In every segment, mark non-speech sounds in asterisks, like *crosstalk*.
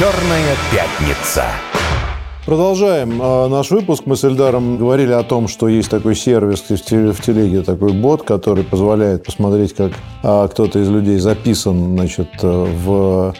Черная пятница. Продолжаем э, наш выпуск. Мы с Эльдаром говорили о том, что есть такой сервис в теле- в телеге, такой бот, который позволяет посмотреть, как э, кто-то из людей записан значит, э, в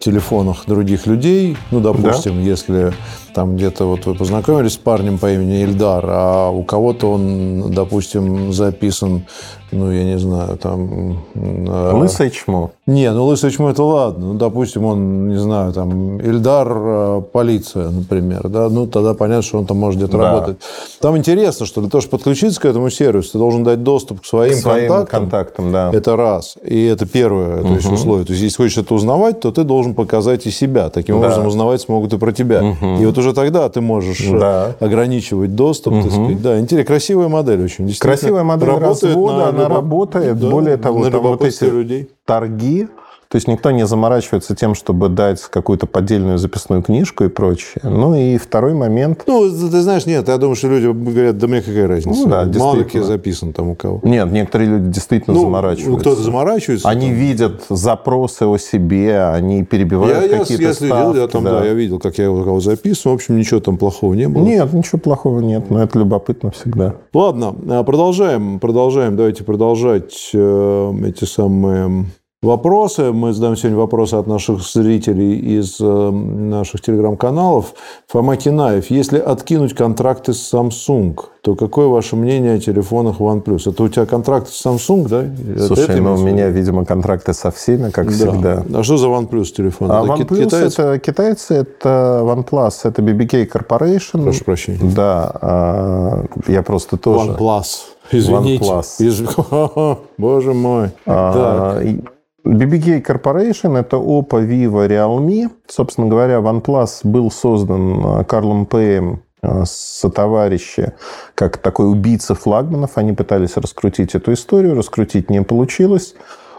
телефонах других людей. Ну, допустим, если там где-то вот вы познакомились с парнем по имени Ильдар, а у кого-то он, допустим, записан, ну, я не знаю, там... э, Лысое чмо. не, ну лысый чмо это ладно. Ну, допустим, он, не знаю, там, Ильдар, э, полиция, например, да, ну, тогда понятно, что он там может где-то Да. работать. Там интересно, что для того, чтобы подключиться к этому сервису, ты должен дать доступ к своим, К своим контактам. контактам, да. Это раз. И это первое то есть, условие. То есть, если хочешь это узнавать, то ты должен показать и себя. Таким Да. образом, узнавать смогут и про тебя. И вот уже тогда ты можешь э, Да. ограничивать доступ, так сказать. Да, интересно. Красивая модель очень. Красивая модель работает развода, на она любо- работает. Да, Более того, на там вот эти людей. торги, то есть никто не заморачивается тем, чтобы дать какую-то поддельную записную книжку и прочее. Ну и второй момент. Ну, ты знаешь, нет, я думаю, что люди говорят, да мне какая разница. Ну да, Мало ли записан там у кого. Нет, некоторые люди действительно Ну, заморачиваются. кто-то заморачивается. Они там. видят запросы о себе, они я, перебивают я, какие-то я следил, я ставки, там, да. я видел, как я у кого записывал. В общем, ничего там плохого не было. Нет, ничего плохого нет, но это любопытно всегда. Ладно, а, продолжаем, продолжаем. Давайте продолжать э, эти самые вопросы. Мы задаем сегодня вопросы от наших зрителей из э, наших телеграм-каналов. Фома Кинаев, если откинуть контракты с Samsung, то какое ваше мнение о телефонах OnePlus? Это у тебя контракты с Samsung, да? Слушай, это ну у меня, видимо, контракты со всеми, как Да. всегда. А что за OnePlus телефон? А Это OnePlus китаец? это китайцы, это OnePlus, это BBK Corporation. Прошу прощения. Да, а, я просто тоже. OnePlus. Извините. OnePlus. Из- *laughs* Боже мой. Так. А, и BBK Corporation – это Oppo, Vivo, Realme. Собственно говоря, OnePlus был создан а, Карлом Пэем со товарищи как такой убийца флагманов. Они пытались раскрутить эту историю, раскрутить не получилось.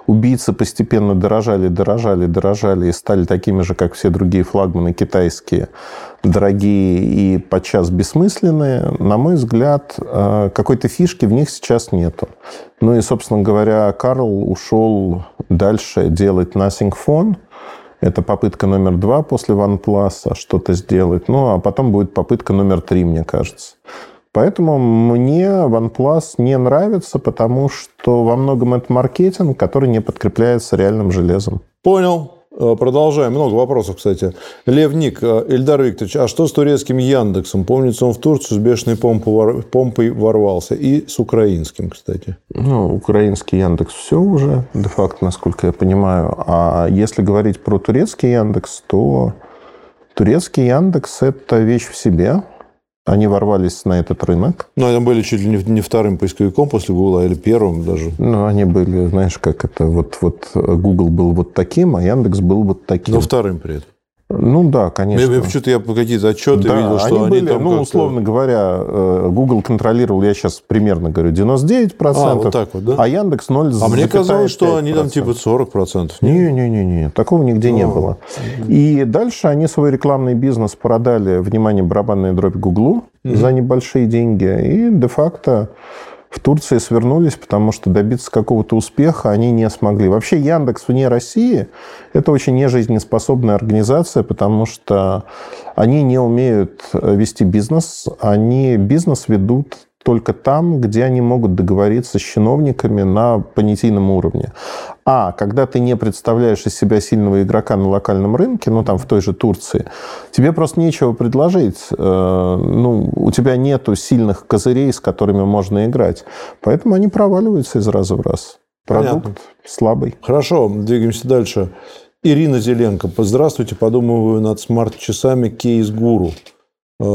Убийцы постепенно дорожали, дорожали, дорожали и стали такими же, как все другие флагманы китайские, дорогие и подчас бессмысленные. На мой взгляд, э, какой-то фишки в них сейчас нету. Ну и, собственно говоря, Карл ушел дальше делать Nothing Phone. Это попытка номер два после OnePlus что-то сделать. Ну, а потом будет попытка номер три, мне кажется. Поэтому мне OnePlus не нравится, потому что во многом это маркетинг, который не подкрепляется реальным железом. Понял. Э, Продолжаем. Много вопросов, кстати. Лев Ник, э, Ильдар Викторович, а что с турецким Яндексом? Помнится, он в Турцию с бешеной помпой, вор- помпой ворвался. И с украинским, кстати. Ну, украинский Яндекс все уже, де-факто, насколько я понимаю. А если говорить про турецкий Яндекс, то турецкий Яндекс – это вещь в себе. Они ворвались на этот рынок. Ну, они были чуть ли не, вторым поисковиком после Гугла, или первым даже. Ну, они были, знаешь, как это, вот, вот Google был вот таким, а Яндекс был вот таким. Но вторым при этом. Ну да, конечно. Я, я почему-то я какие-то отчеты Да, видел, что они, они, были, там ну, условно говоря, э, Google контролировал, я сейчас примерно говорю, 99%, А, вот так вот, да? а Яндекс 0, А мне казалось, что они там типа 40%. Не-не-не, такого нигде не А. было. И дальше они свой рекламный бизнес продали, внимание, барабанная дробь Гуглу за небольшие деньги. И де-факто в Турции свернулись, потому что добиться какого-то успеха они не смогли. Вообще Яндекс вне России – это очень нежизнеспособная организация, потому что они не умеют э, вести бизнес, они бизнес ведут только там, где они могут договориться с чиновниками на понятийном уровне. А когда ты не представляешь из себя сильного игрока на локальном рынке, ну там в той же Турции, тебе просто нечего предложить. Э, Ну, у тебя нету сильных козырей, с которыми можно играть. Поэтому они проваливаются из раза в раз. Продукт Понятно. слабый. Хорошо, двигаемся дальше. Ирина Зеленко. Здравствуйте, подумываю над смарт-часами Кейс Гуру. Э,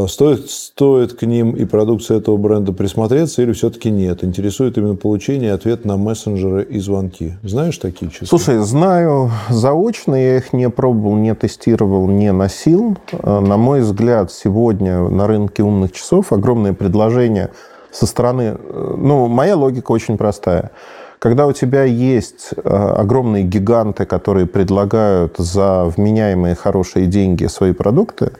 Стоит, стоит к ним и продукции этого бренда присмотреться или все-таки нет? Интересует именно получение ответ на мессенджеры и звонки. Знаешь такие часы? Слушай, знаю заочно, я их не пробовал, не тестировал, не носил. Э, На мой взгляд, сегодня на рынке умных часов огромное предложение со стороны... э, Ну, моя логика очень простая. Когда у тебя есть э, огромные гиганты, которые предлагают за вменяемые хорошие деньги свои продукты,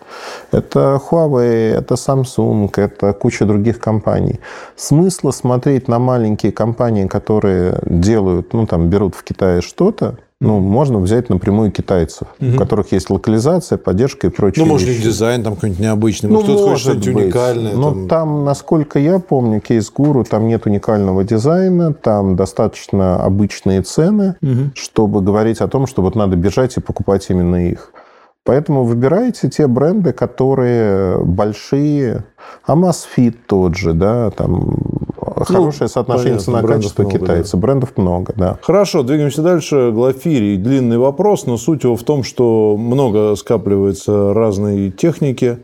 это Huawei, это Samsung, это куча других компаний. Смысла смотреть на маленькие компании, которые делают, ну, там, берут в Китае что-то, Ну, можно взять напрямую китайцев, угу. у которых есть локализация, поддержка и прочее. Ну, может, вещи. дизайн там какой-нибудь необычный, ну, может, кто-то хочет что-нибудь уникальное. Но там... там, насколько я помню, кейс Гуру, там нет уникального дизайна, там достаточно обычные цены, угу. чтобы говорить о том, что вот надо бежать и покупать именно их. Поэтому выбирайте те бренды, которые большие. Amazfit тот же, да, там ну, хорошее соотношение цена-качество китайца. Да. Брендов много, да. Хорошо, двигаемся дальше. Глафирий. Длинный вопрос, но суть его в том, что много скапливается разной техники.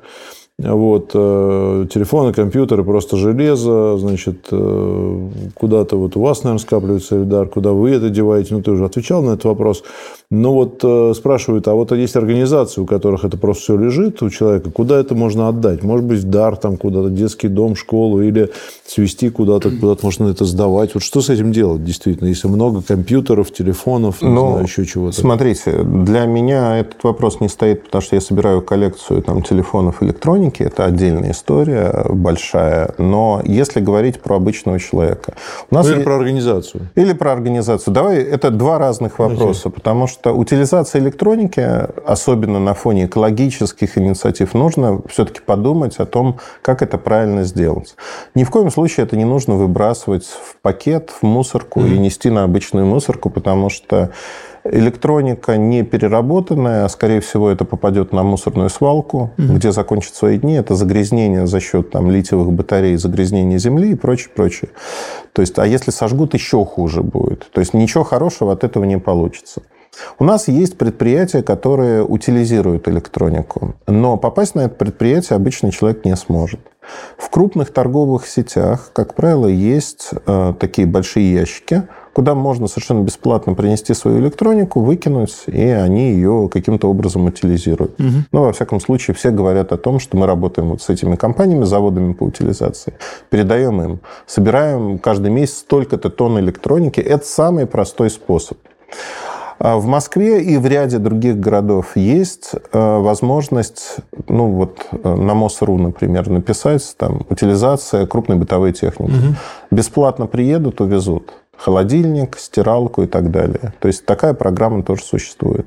Вот, э, телефоны, компьютеры, просто железо, значит, э, куда-то вот у вас, наверное, скапливается Эльдар, куда вы это деваете, ну, ты уже отвечал на этот вопрос. Но вот э, спрашивают, а вот есть организации, у которых это просто все лежит у человека, куда это можно отдать? Может быть, дар там куда-то, детский дом, школу, или свести куда-то, куда-то можно это сдавать. Вот что с этим делать, действительно, если много компьютеров, телефонов, не ну, знаю, еще чего-то? Смотрите, для меня этот вопрос не стоит, потому что я собираю коллекцию там, телефонов электроники, экономики, это отдельная история большая. Но если говорить про обычного человека... У нас Или есть... про организацию. Или про организацию. Давай, это два разных вопроса, okay. потому что утилизация электроники, особенно на фоне экологических инициатив, нужно все-таки подумать о том, как это правильно сделать. Ни в коем случае это не нужно выбрасывать в пакет, в мусорку mm-hmm. и нести на обычную мусорку, потому что электроника не переработанная, а скорее всего это попадет на мусорную свалку, угу. где закончит свои дни. Это загрязнение за счет там, литиевых батарей, загрязнение земли и прочее, прочее. То есть, а если сожгут, еще хуже будет. То есть ничего хорошего от этого не получится. У нас есть предприятия, которые утилизируют электронику, но попасть на это предприятие обычный человек не сможет. В крупных торговых сетях, как правило, есть э, такие большие ящики, куда можно совершенно бесплатно принести свою электронику, выкинуть, и они ее каким-то образом утилизируют. Угу. Ну, во всяком случае, все говорят о том, что мы работаем вот с этими компаниями, заводами по утилизации, передаем им, собираем каждый месяц столько-то тонн электроники. Это самый простой способ. А в Москве и в ряде других городов есть э, возможность, ну вот э, на МОСРУ, например, написать там утилизация крупной бытовой техники. Угу. Бесплатно приедут, увезут холодильник, стиралку и так далее. То есть такая программа тоже существует.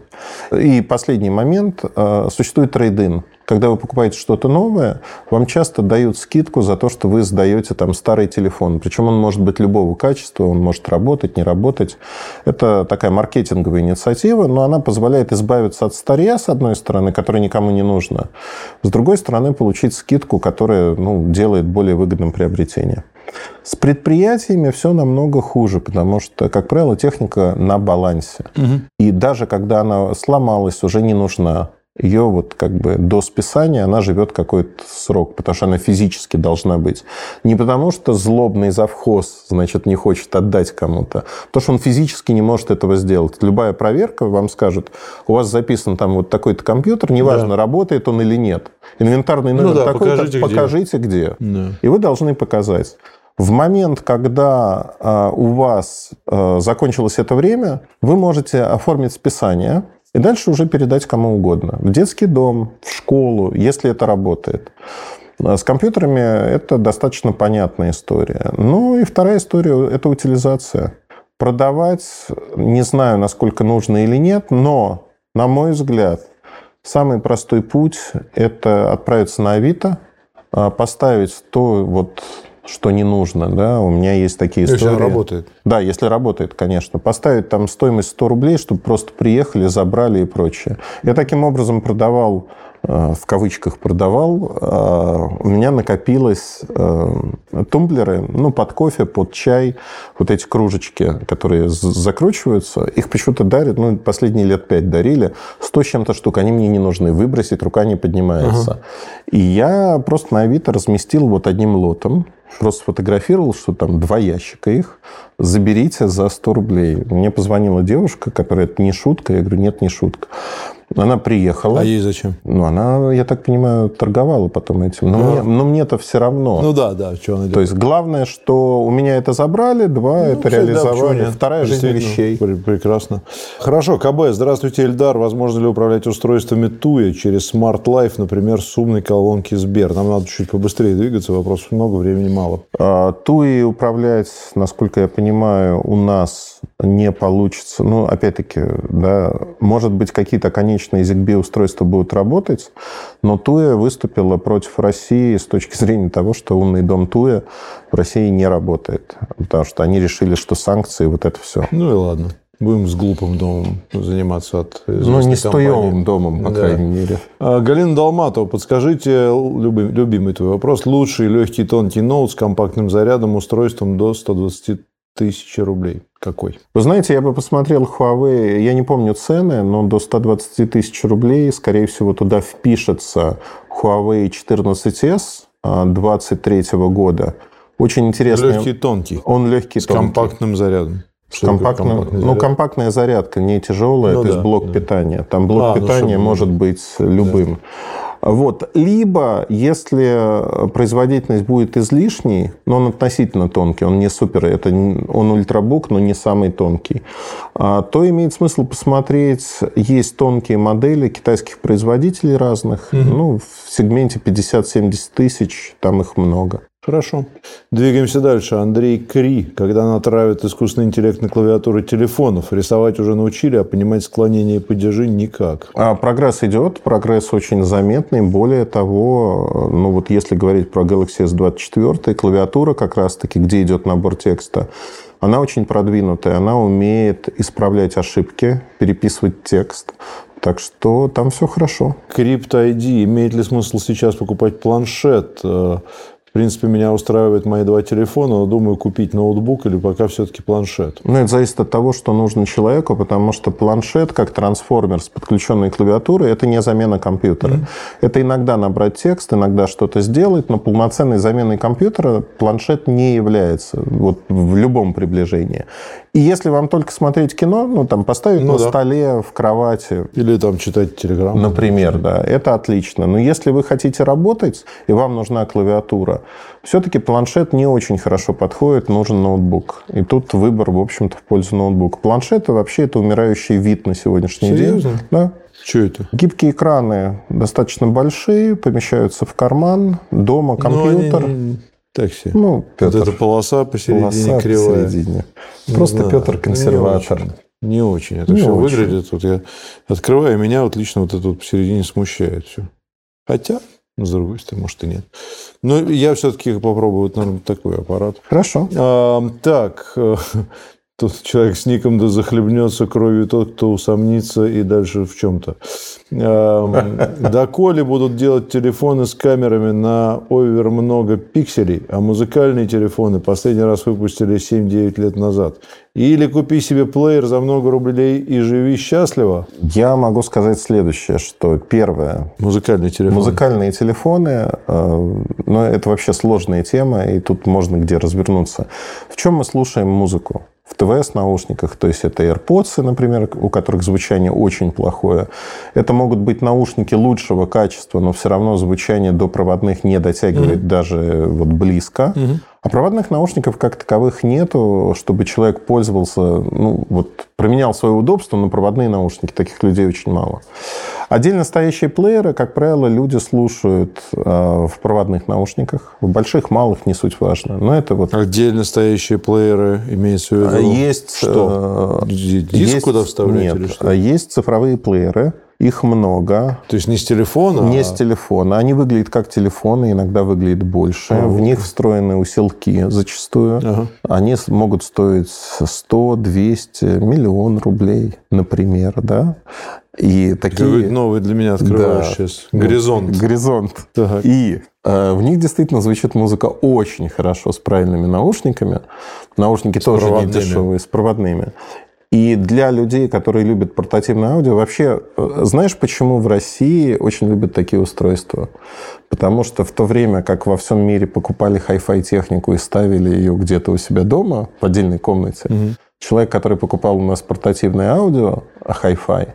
И последний момент. Э, существует трейдин. Когда вы покупаете что-то новое, вам часто дают скидку за то, что вы сдаете там старый телефон. Причем он может быть любого качества, он может работать, не работать. Это такая маркетинговая инициатива, но она позволяет избавиться от старья, с одной стороны, которое никому не нужно. С другой стороны, получить скидку, которая ну, делает более выгодным приобретение. С предприятиями все намного хуже, потому что, как правило, техника на балансе. Угу. И даже когда она сломалась, уже не нужна. Ее вот как бы до списания она живет какой-то срок, потому что она физически должна быть. Не потому что злобный завхоз, значит, не хочет отдать кому-то, потому что он физически не может этого сделать. Любая проверка вам скажет, у вас записан там вот такой-то компьютер, неважно, да. работает он или нет. Инвентарный номер ну, да, такой, покажите, где. покажите где. Да. И вы должны показать. В момент, когда э, у вас э, закончилось это время, вы можете оформить списание и дальше уже передать кому угодно. В детский дом, в школу, если это работает. А с компьютерами это достаточно понятная история. Ну и вторая история – это утилизация. Продавать, не знаю, насколько нужно или нет, но, на мой взгляд, самый простой путь – это отправиться на Авито, поставить то, вот, что не нужно, да, у меня есть такие если истории. Если работает. Да, если работает, конечно. Поставить там стоимость 100 рублей, чтобы просто приехали, забрали и прочее. Я таким образом продавал в кавычках продавал, э, у меня накопилось э, тумблеры, ну, под кофе, под чай, вот эти кружечки, которые закручиваются, их почему-то дарят, ну, последние лет пять дарили, сто с чем-то штук, они мне не нужны, выбросить рука не поднимается. Ага. И я просто на Авито разместил вот одним лотом, просто сфотографировал, что там два ящика их, заберите за 100 рублей. Мне позвонила девушка, которая, это не шутка, я говорю, нет, не шутка. Она приехала. А ей зачем? Ну, она, я так понимаю, торговала потом этим. Но, ну, мне, но мне-то все равно. Ну да, да, что она делает. То есть, главное, что у меня это забрали, два, ну, это реализовали. Да, Вторая жизнь вещей. Прекрасно. Хорошо, КБ, здравствуйте, Эльдар. Возможно ли управлять устройствами ТУЯ через Smart Life, например, с умной колонки Сбер? Нам надо чуть побыстрее двигаться, вопросов много, времени мало. А, ТУИ управлять, насколько я понимаю, у нас не получится. Ну, опять-таки, да, может быть, какие-то конечные ZigBee устройства будут работать, но Туя выступила против России с точки зрения того, что умный дом Туя в России не работает. Потому что они решили, что санкции, вот это все. Ну и ладно. Будем с глупым домом заниматься от Ну, не с туевым домом, по да. крайней мере. А, Галина Долматова, подскажите, любимый, любимый твой вопрос. Лучший легкий тонкий ноут с компактным зарядом, устройством до 120 тысяч рублей. Какой? Вы знаете, я бы посмотрел Huawei, я не помню цены, но до 120 тысяч рублей, скорее всего, туда впишется Huawei 14S 23 года. Очень интересный. Легкий, тонкий. Он легкий, С тонкий. компактным зарядом. Что компактным, ну, компактная зарядка, не тяжелая, ну, то да, есть блок да. питания. Там блок а, питания ну, может быть любым. Да. Вот. Либо, если производительность будет излишней, но он относительно тонкий, он не супер, это он ультрабук, но не самый тонкий, а, то имеет смысл посмотреть, есть тонкие модели китайских производителей разных, угу. ну, в сегменте 50-70 тысяч, там их много. Хорошо. Двигаемся дальше. Андрей Кри. Когда натравят искусственный интеллект на клавиатуры телефонов, рисовать уже научили, а понимать склонение и падежи никак. А прогресс идет, прогресс очень заметный. Более того, ну вот если говорить про Galaxy S24, клавиатура как раз-таки, где идет набор текста, она очень продвинутая, она умеет исправлять ошибки, переписывать текст. Так что там все хорошо. Crypto ID. Имеет ли смысл сейчас покупать планшет? В принципе, меня устраивают мои два телефона, но думаю купить ноутбук или пока все-таки планшет. Ну, это зависит от того, что нужно человеку, потому что планшет, как трансформер с подключенной клавиатурой, это не замена компьютера. Mm-hmm. Это иногда набрать текст, иногда что-то сделать, но полноценной заменой компьютера планшет не является вот, в любом приближении. И если вам только смотреть кино, ну, там, поставить ну, на да. столе, в кровати. Или там читать телеграмму. Например, да. Это отлично. Но если вы хотите работать, и вам нужна клавиатура, все-таки планшет не очень хорошо подходит, нужен ноутбук. И тут выбор, в общем-то, в пользу ноутбука. Планшеты вообще это умирающий вид на сегодняшний Серьезно? день. Да. Что это? Гибкие экраны достаточно большие, помещаются в карман, дома ну, компьютер. они... Так себе. Ну, Петр, вот эта полоса посередине полоса кривая. Посередине. Просто знаю. Петр консерватор. Не очень. Не очень. Это не все очень. выглядит. Вот я открываю, меня вот лично вот это вот посередине смущает все. Хотя, с другой стороны, может и нет. Но я все-таки попробую вот, наверное, такой аппарат. Хорошо. А, так, Тут человек с ником да захлебнется кровью тот, кто усомнится и дальше в чем-то. *laughs* Доколе будут делать телефоны с камерами на овер много пикселей, а музыкальные телефоны последний раз выпустили 7-9 лет назад. Или купи себе плеер за много рублей и живи счастливо. Я могу сказать следующее, что первое... Музыкальные телефоны. Музыкальные телефоны, э, но это вообще сложная тема, и тут можно где развернуться. В чем мы слушаем музыку? В ТВС-наушниках, то есть это AirPods, например, у которых звучание очень плохое. Это могут быть наушники лучшего качества, но все равно звучание до проводных не дотягивает mm-hmm. даже вот близко. Mm-hmm. А проводных наушников как таковых нету, чтобы человек пользовался, ну, вот променял свое удобство на проводные наушники. Таких людей очень мало. Отдельно стоящие плееры, как правило, люди слушают э, в проводных наушниках. В больших, малых не суть важно. Но это вот... Отдельно стоящие плееры имеется в виду? Есть... Что? Э, Диск есть, куда вставлять нет, или что? Есть цифровые плееры, их много. То есть не с телефона? Не а... с телефона. Они выглядят как телефоны, иногда выглядят больше. А, в них встроены усилки зачастую. Ага. Они могут стоить 100, 200, миллион рублей, например. Да? И такие... новый для меня открываешь да. сейчас. Горизонт. Горизонт. Так. И э, в них действительно звучит музыка очень хорошо с правильными наушниками. Наушники с тоже не дешевые, с проводными. И для людей, которые любят портативное аудио, вообще, э, знаешь, почему в России очень любят такие устройства? Потому что в то время, как во всем мире покупали хай-фай технику и ставили ее где-то у себя дома, в отдельной комнате, угу. человек, который покупал у нас портативное аудио, а хай-фай,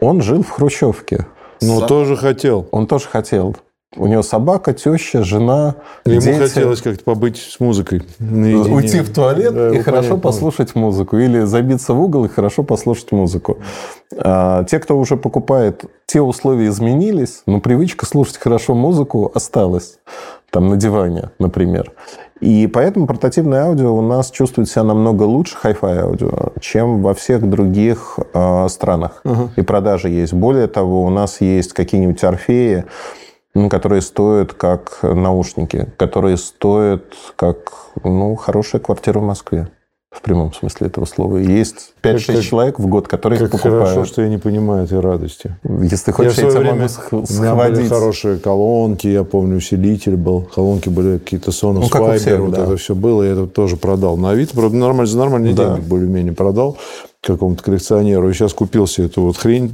он жил в Хрущевке. Ну, Сам... тоже хотел. Он тоже хотел. У него собака, теща, жена, Ему дети. хотелось как-то побыть с музыкой наедине. Уйти в туалет да, и хорошо понятно. послушать музыку. Или забиться в угол и хорошо послушать музыку. А, те, кто уже покупает, те условия изменились, но привычка слушать хорошо музыку осталась. там на диване, например. И поэтому портативное аудио у нас чувствует себя намного лучше, Hi-Fi аудио, чем во всех других э, странах. Uh-huh. И продажи есть. Более того, у нас есть какие-нибудь орфеи, которые стоят как наушники, которые стоят как ну, хорошая квартира в Москве в прямом смысле этого слова. Есть 5-6 человек в год, которые как их покупают. хорошо, что я не понимаю этой радости. Если хочешь, я, я тебя время, могу схватить. У меня были хорошие колонки, я помню, усилитель был. Колонки были какие-то Sonos ну, Fiber, всех, вот да. это все было, я это тоже продал. На Авито, правда, нормально, за нормальные да. деньги более-менее продал какому-то коллекционеру, и сейчас купил себе эту вот хрень.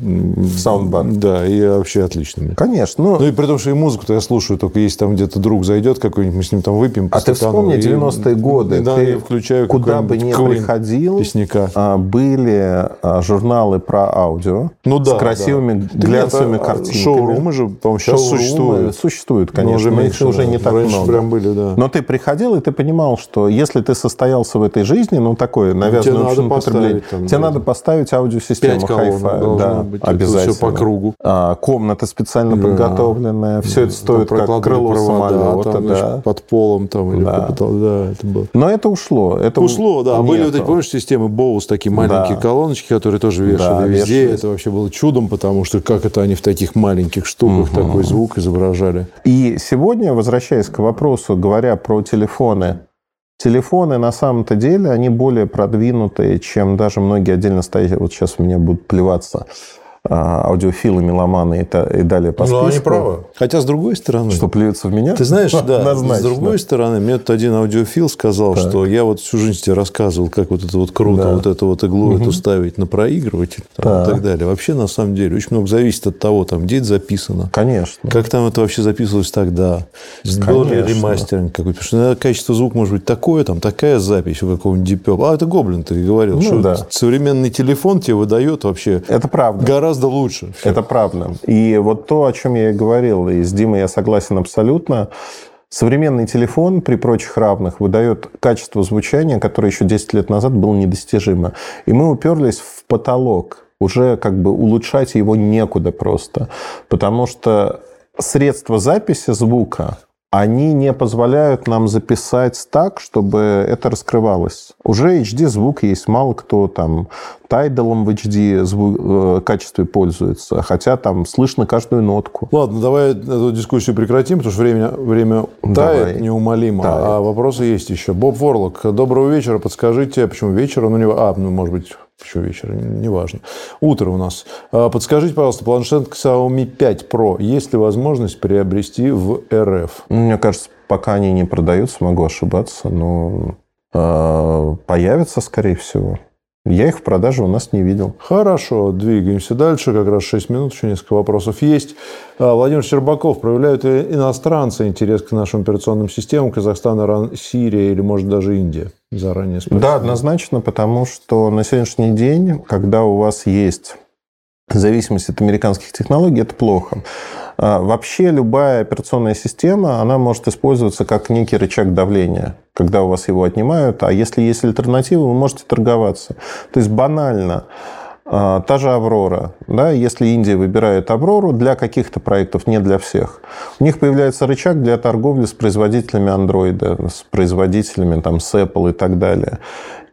Саундбар. Да, и вообще отлично. Конечно. Ну, ну и при том, что и музыку-то я слушаю, только если там где-то друг зайдет какой-нибудь, мы с ним там выпьем. А ты вспомни 90-е годы. Да, ты я включаю куда бы ни приходил, песняка. А, были а, журналы про аудио ну, да, с красивыми да. глянцевыми а картинками. Шоурумы же, по-моему, сейчас существуют. Существуют, конечно, но, уже меньше, уже не так Раньше много. прям были, да. Но ты приходил, и ты понимал, что если ты состоялся в этой жизни, ну, такое навязанное общественное потребление, тебе надо поставить аудиосистема Hi-Fi. Да, быть. обязательно. все по кругу. А, комната специально да. подготовленная. Все это стоит как крыло провода, самолета. Там, да. значит, под полом там, или да. Потом, да, это было. Но это ушло. Это ушло, да. А были вот эти, помнишь, системы Bose, такие маленькие да. колоночки, которые тоже вешали да, везде. Вешались. Это вообще было чудом, потому что как это они в таких маленьких штуках угу. такой звук изображали. И сегодня, возвращаясь к вопросу, говоря про телефоны, Телефоны на самом-то деле, они более продвинутые, чем даже многие отдельно стоящие. Вот сейчас у меня будут плеваться аудиофилы, меломаны и, и далее по списку. Ну, они правы. Хотя, с другой стороны... Что, плюются в меня? Ты знаешь, *laughs* да. Однозначно. С другой стороны, мне тут один аудиофил сказал, так. что я вот всю жизнь тебе рассказывал, как вот это вот круто, да. вот эту вот иглу угу. эту ставить на проигрыватель там, и так далее. Вообще, на самом деле, очень много зависит от того, там, где это записано. Конечно. Как там это вообще записывалось тогда. Был ли ремастеринг какой-то. Потому что качество звука может быть такое, там, такая запись у какого-нибудь Deep А, это Гоблин ты говорил, ну, что да. современный телефон тебе выдает вообще... Это правда. Гораздо гораздо лучше. Все. Это правда. И вот то, о чем я и говорил, и с Димой я согласен абсолютно, Современный телефон при прочих равных выдает качество звучания, которое еще 10 лет назад было недостижимо. И мы уперлись в потолок. Уже как бы улучшать его некуда просто. Потому что средства записи звука, они не позволяют нам записать так, чтобы это раскрывалось. Уже HD звук есть, мало кто там Tidal в HD звук, э, качестве пользуется, хотя там слышно каждую нотку. Ладно, давай эту дискуссию прекратим, потому что время, время тает давай. неумолимо, тает. а вопросы есть еще. Боб Ворлок, доброго вечера, подскажите, почему вечер? Ну, не, а, ну, может быть, Почему вечер? Неважно. Утро у нас. А, подскажите, пожалуйста, планшет Xiaomi 5 Pro. Есть ли возможность приобрести в РФ? Мне кажется, пока они не продаются, могу ошибаться, но э, появятся, скорее всего. Я их в продаже у нас не видел. Хорошо, двигаемся дальше. Как раз 6 минут, еще несколько вопросов есть. А, Владимир Щербаков. Проявляют ли иностранцы интерес к нашим операционным системам? Казахстан, Иран, Сирия или, может, даже Индия? Заранее спасибо. Да, однозначно, потому что на сегодняшний день, когда у вас есть зависимость от американских технологий, это плохо. А, вообще любая операционная система, она может использоваться как некий рычаг давления, когда у вас его отнимают, а если есть альтернатива, вы можете торговаться. То есть банально. А, та же Аврора, да, если Индия выбирает Аврору для каких-то проектов, не для всех, у них появляется рычаг для торговли с производителями андроида, с производителями там, с Apple и так далее.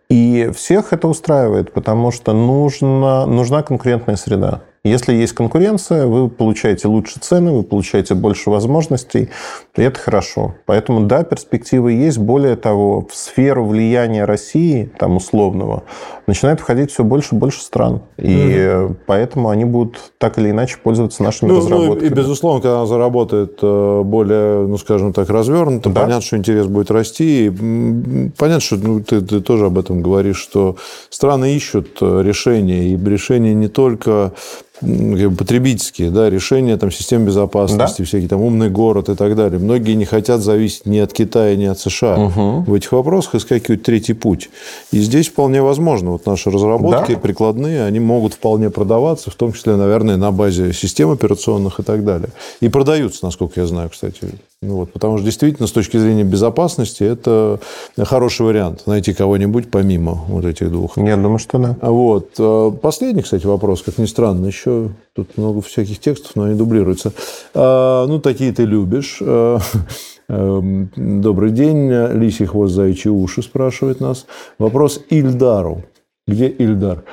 И всех это устраивает, потому что нужна, нужна конкурентная среда. Если есть конкуренция, вы получаете лучше цены, вы получаете больше возможностей, и это хорошо. Поэтому, да, перспективы есть. Более того, в сферу влияния России, там, условного, начинает входить все больше и больше стран. И mm поэтому они будут так или иначе пользоваться нашими ну, разработками. Ну, и, безусловно, когда она заработает э, более, ну, скажем так, развернуто, да. понятно, что интерес будет расти. И понятно, что ну, ты, ты тоже об этом говоришь, что страны ищут э, решения. И решения не только потребительские да, решения там, систем безопасности, да? всякие там умный город и так далее. Многие не хотят зависеть ни от Китая, ни от США. Угу. В этих вопросах искать третий путь. И здесь вполне возможно. Вот наши разработки да? прикладные, они могут вполне продаваться, в том числе, наверное, на базе систем операционных и так далее. И продаются, насколько я знаю, кстати. Ну, вот, потому что действительно, с точки зрения безопасности, это хороший вариант. Найти кого-нибудь помимо вот этих двух. Я думаю, что да. Вот. Последний, кстати, вопрос, как ни странно, еще еще тут много всяких текстов, но они дублируются. А, ну, такие ты любишь. А, *laughs* эм, добрый день. Лисий хвост, заячьи уши спрашивает нас. Вопрос Ильдару. Где Ильдар?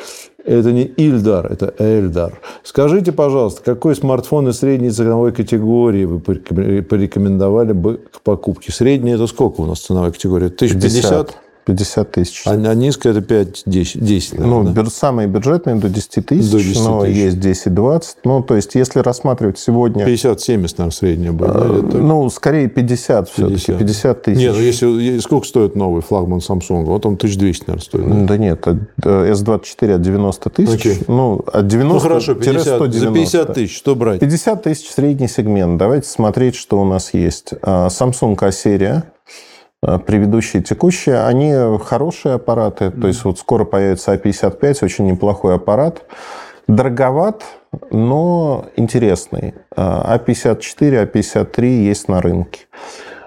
Это не Ильдар, это Эльдар. Скажите, пожалуйста, какой смартфон из средней ценовой категории вы порекомендовали бы к покупке? Средняя это сколько у нас ценовая категория? 1050? 50 тысяч. А, а низкая это 5-10? 10, ну, да? самые бюджетные до 10 тысяч, до 10 но тысяч. есть 10-20. Ну, то есть, если рассматривать сегодня... 50-70, наверное, средняя будет. А, да, ну, скорее 50 все-таки, 50 тысяч. Нет, ну, если, сколько стоит новый флагман Samsung? Вот он 1200, наверное, стоит. Да, да нет, S24 от 90 тысяч. Okay. Ну, от 90 ну, хорошо, 50, 190. за 50 тысяч что брать? 50 тысяч средний сегмент. Давайте смотреть, что у нас есть. А, Samsung A-серия Э, предыдущие, текущие, они хорошие аппараты. То есть вот скоро появится А55, очень неплохой аппарат. Дороговат, но интересный. А54, А53 есть на рынке.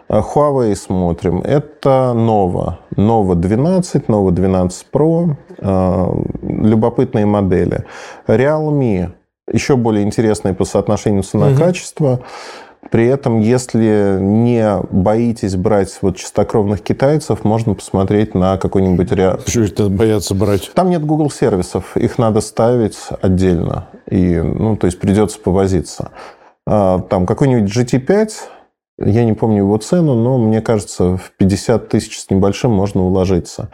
Э, Huawei смотрим. Это Nova. Nova 12, Nova 12 Pro. Любопытные модели. Realme. Еще более интересные по соотношению цена-качество. Угу. При этом, если не боитесь брать вот чистокровных китайцев, можно посмотреть на какой-нибудь... Ре... Почему это боятся брать? Там нет Google сервисов, их надо ставить отдельно. И, ну, то есть придется повозиться. А, там какой-нибудь GT5, я не помню его цену, но мне кажется, в 50 тысяч с небольшим можно уложиться.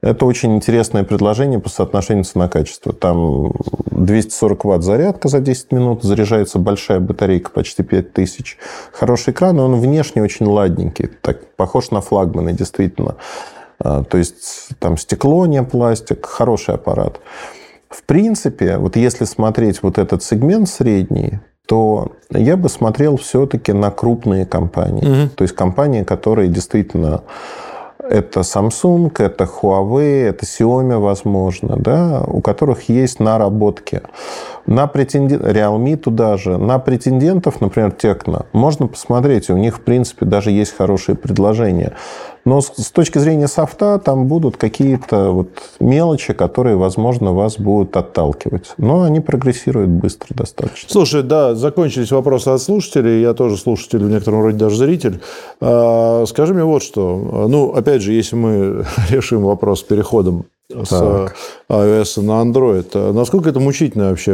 Это очень интересное предложение по соотношению цена-качество. Там 240 ватт зарядка за 10 минут, заряжается большая батарейка, почти 5000. Хороший экран, и он внешне очень ладненький, так похож на флагманы, действительно. А, то есть там стекло, не пластик, хороший аппарат. В принципе, вот если смотреть вот этот сегмент средний, то я бы смотрел все-таки на крупные компании. Угу. То есть компании, которые действительно это Samsung, это Huawei, это Xiaomi, возможно, да, у которых есть наработки. На претендент... Realme туда же. На претендентов, например, Tecno, можно посмотреть, у них, в принципе, даже есть хорошие предложения. Но с точки зрения софта там будут какие-то вот мелочи, которые, возможно, вас будут отталкивать. Но они прогрессируют быстро достаточно. Слушай, да, закончились вопросы от слушателей. Я тоже слушатель, в некотором роде даже зритель. А, скажи мне вот что. Ну, опять же, если мы *laughs* решим вопрос с переходом с так. iOS на Android, а насколько это мучительная вообще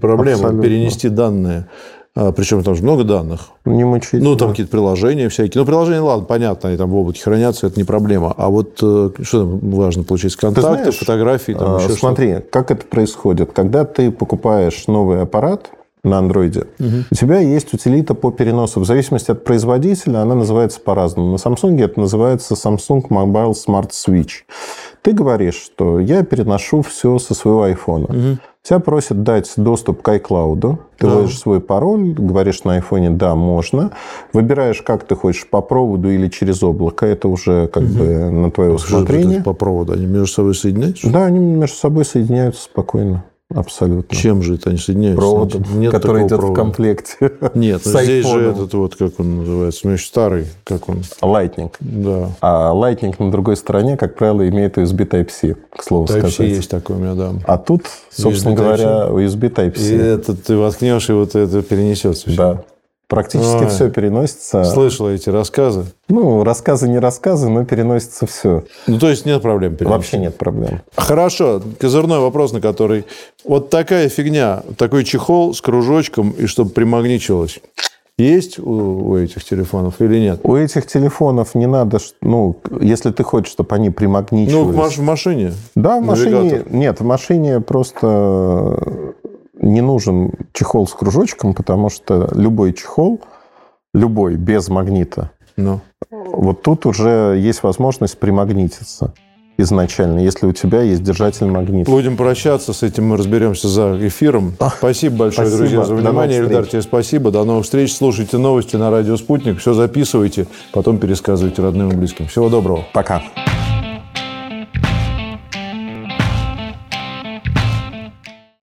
проблема Абсолютно. перенести данные? А, Причем там же много данных. Не мучить. Ну, там какие-то приложения всякие. Ну, приложения, ладно, понятно, они там в облаке хранятся, это не проблема. А вот э, что там важно получить? Контакты, знаешь, фотографии? Там а, смотри, что как это происходит. Когда ты покупаешь новый аппарат, на андроиде. Угу. У тебя есть утилита по переносу. В зависимости от производителя она называется по-разному. На Samsung это называется Samsung Mobile Smart Switch. Ты говоришь, что я переношу все со своего айфона. Угу. Тебя просят дать доступ к iCloud. Ты да. вводишь свой пароль, говоришь на айфоне «да, можно». Выбираешь, как ты хочешь, по проводу или через облако. Это уже как угу. бы на твое усмотрение. По проводу? Они между собой соединяются? Да, они между собой соединяются спокойно. Абсолютно. Чем же это они соединяются? Проводом, Нет который идет провода. в комплекте. *laughs* Нет, ну здесь же этот вот, как он называется, ну, еще старый, как он? Lightning. Да. А Lightning на другой стороне, как правило, имеет USB Type-C, к слову Type-C сказать. есть такой у меня, да. А тут, собственно USB говоря, USB Type-C. И это ты воткнешь, и вот это перенесется. Да. Практически а, все переносится. Слышал эти рассказы? Ну, рассказы не рассказы, но переносится все. Ну, то есть нет проблем переносить? Вообще нет проблем. Хорошо. Козырной вопрос, на который... Вот такая фигня, такой чехол с кружочком, и чтобы примагничивалось. Есть у, у этих телефонов или нет? У этих телефонов не надо, ну, если ты хочешь, чтобы они примагничивались. Ну, в машине? Да, в машине. Нет, в машине просто не нужен чехол с кружочком, потому что любой чехол, любой, без магнита, ну. вот тут уже есть возможность примагнититься изначально, если у тебя есть держатель магнита. Будем прощаться, с этим мы разберемся за эфиром. Спасибо большое, спасибо. друзья, за внимание. Эльдар, тебе спасибо. До новых встреч. Слушайте новости на Радио Спутник. Все записывайте, потом пересказывайте родным и близким. Всего доброго. Пока.